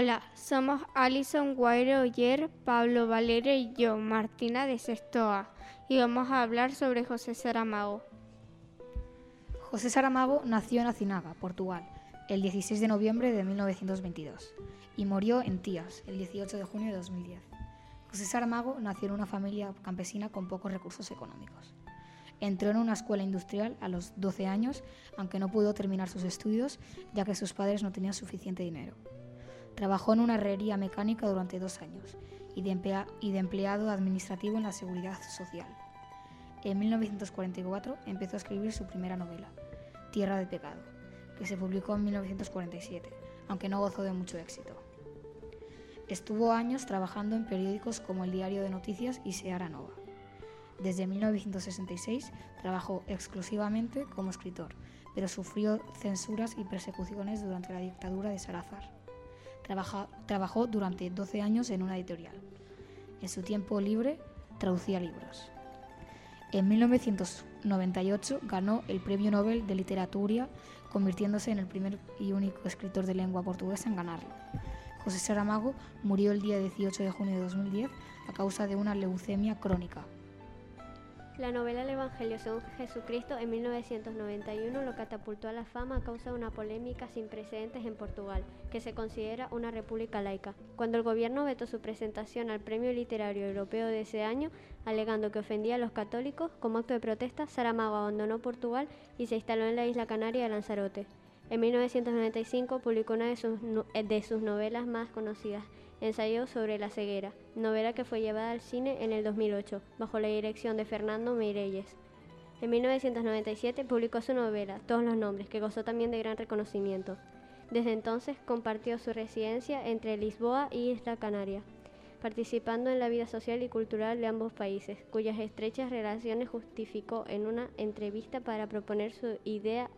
Hola, somos Alison Guaire Oyer, Pablo Valera y yo, Martina de Sestoa, y vamos a hablar sobre José Saramago. José Saramago nació en Acinaga, Portugal, el 16 de noviembre de 1922 y murió en Tías, el 18 de junio de 2010. José Saramago nació en una familia campesina con pocos recursos económicos. Entró en una escuela industrial a los 12 años, aunque no pudo terminar sus estudios ya que sus padres no tenían suficiente dinero. Trabajó en una herrería mecánica durante dos años y de, y de empleado administrativo en la seguridad social. En 1944 empezó a escribir su primera novela, Tierra de Pecado, que se publicó en 1947, aunque no gozó de mucho éxito. Estuvo años trabajando en periódicos como el Diario de Noticias y Seara Nova. Desde 1966 trabajó exclusivamente como escritor, pero sufrió censuras y persecuciones durante la dictadura de Salazar. Trabajó durante 12 años en una editorial. En su tiempo libre traducía libros. En 1998 ganó el Premio Nobel de Literatura, convirtiéndose en el primer y único escritor de lengua portuguesa en ganarlo. José Saramago murió el día 18 de junio de 2010 a causa de una leucemia crónica. La novela El Evangelio según Jesucristo en 1991 lo catapultó a la fama a causa de una polémica sin precedentes en Portugal, que se considera una república laica. Cuando el gobierno vetó su presentación al Premio Literario Europeo de ese año, alegando que ofendía a los católicos, como acto de protesta, Saramago abandonó Portugal y se instaló en la isla canaria de Lanzarote. En 1995 publicó una de sus, de sus novelas más conocidas, Ensayo sobre la ceguera, novela que fue llevada al cine en el 2008, bajo la dirección de Fernando Meirelles. En 1997 publicó su novela, Todos los Nombres, que gozó también de gran reconocimiento. Desde entonces compartió su residencia entre Lisboa y Isla Canaria, participando en la vida social y cultural de ambos países, cuyas estrechas relaciones justificó en una entrevista para proponer su idea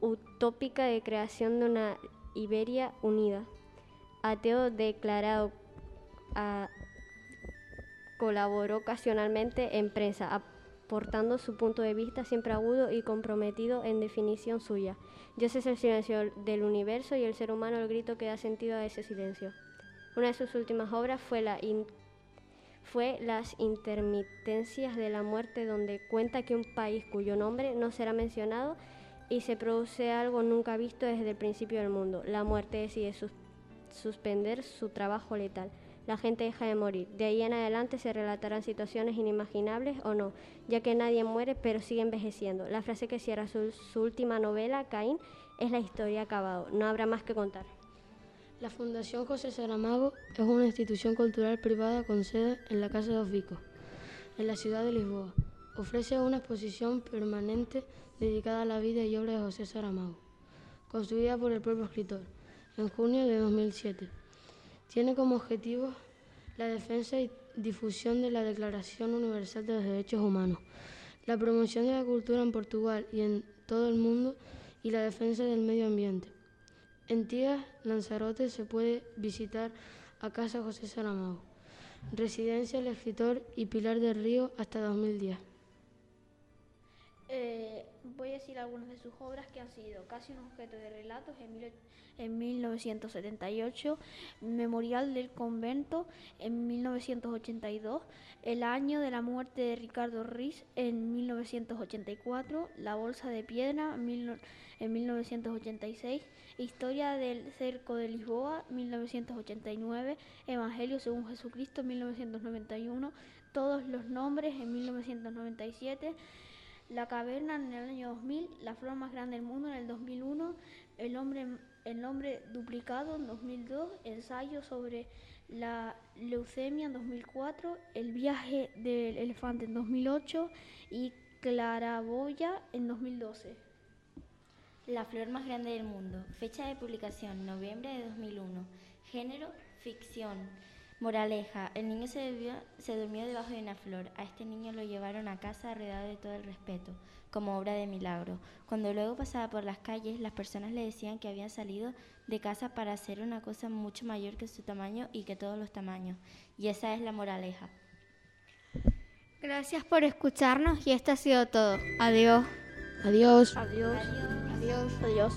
utópica de creación de una Iberia unida ateo declarado, colaboró ocasionalmente en prensa, aportando su punto de vista siempre agudo y comprometido en definición suya. Dios es el silencio del universo y el ser humano el grito que da sentido a ese silencio. Una de sus últimas obras fue, la fue Las intermitencias de la muerte, donde cuenta que un país cuyo nombre no será mencionado y se produce algo nunca visto desde el principio del mundo. La muerte decide sus suspender su trabajo letal. La gente deja de morir. De ahí en adelante se relatarán situaciones inimaginables o no, ya que nadie muere pero sigue envejeciendo. La frase que cierra su, última novela, Caín, es la historia acabado. No habrá más que contar. La Fundación José Saramago es una institución cultural privada con sede en la Casa de Ofico, en la ciudad de Lisboa. Ofrece una exposición permanente dedicada a la vida y obra de José Saramago, construida por el propio escritor en junio de 2007. Tiene como objetivo la defensa y difusión de la Declaración Universal de los Derechos Humanos, la promoción de la cultura en Portugal y en todo el mundo y la defensa del medio ambiente. En Tías, Lanzarote, se puede visitar a Casa José Saramago, residencia del escritor y Pilar del Río hasta 2010. Decir algunas de sus obras que han sido casi un objeto de relatos en, 1978, Memorial del Convento en 1982, El año de la muerte de Ricardo Riz en 1984, La Bolsa de Piedra en 1986, Historia del Cerco de Lisboa 1989, Evangelio según Jesucristo 1991, Todos los nombres en 1997, la caverna en el año 2000, La flor más grande del mundo en el 2001, El hombre, el hombre duplicado en 2002, Ensayo sobre la leucemia en 2004, El viaje del elefante en 2008 y Claraboya en 2012. La flor más grande del mundo, fecha de publicación noviembre de 2001, género ficción. Moraleja, el niño se, durmió debajo de una flor. A este niño lo llevaron a casa rodeado de todo el respeto, como obra de milagro. Cuando luego pasaba por las calles, las personas le decían que habían salido de casa para hacer una cosa mucho mayor que su tamaño y que todos los tamaños. Y esa es la moraleja. Gracias por escucharnos y esto ha sido todo. Adiós. Adiós. Adiós. Adiós. Adiós.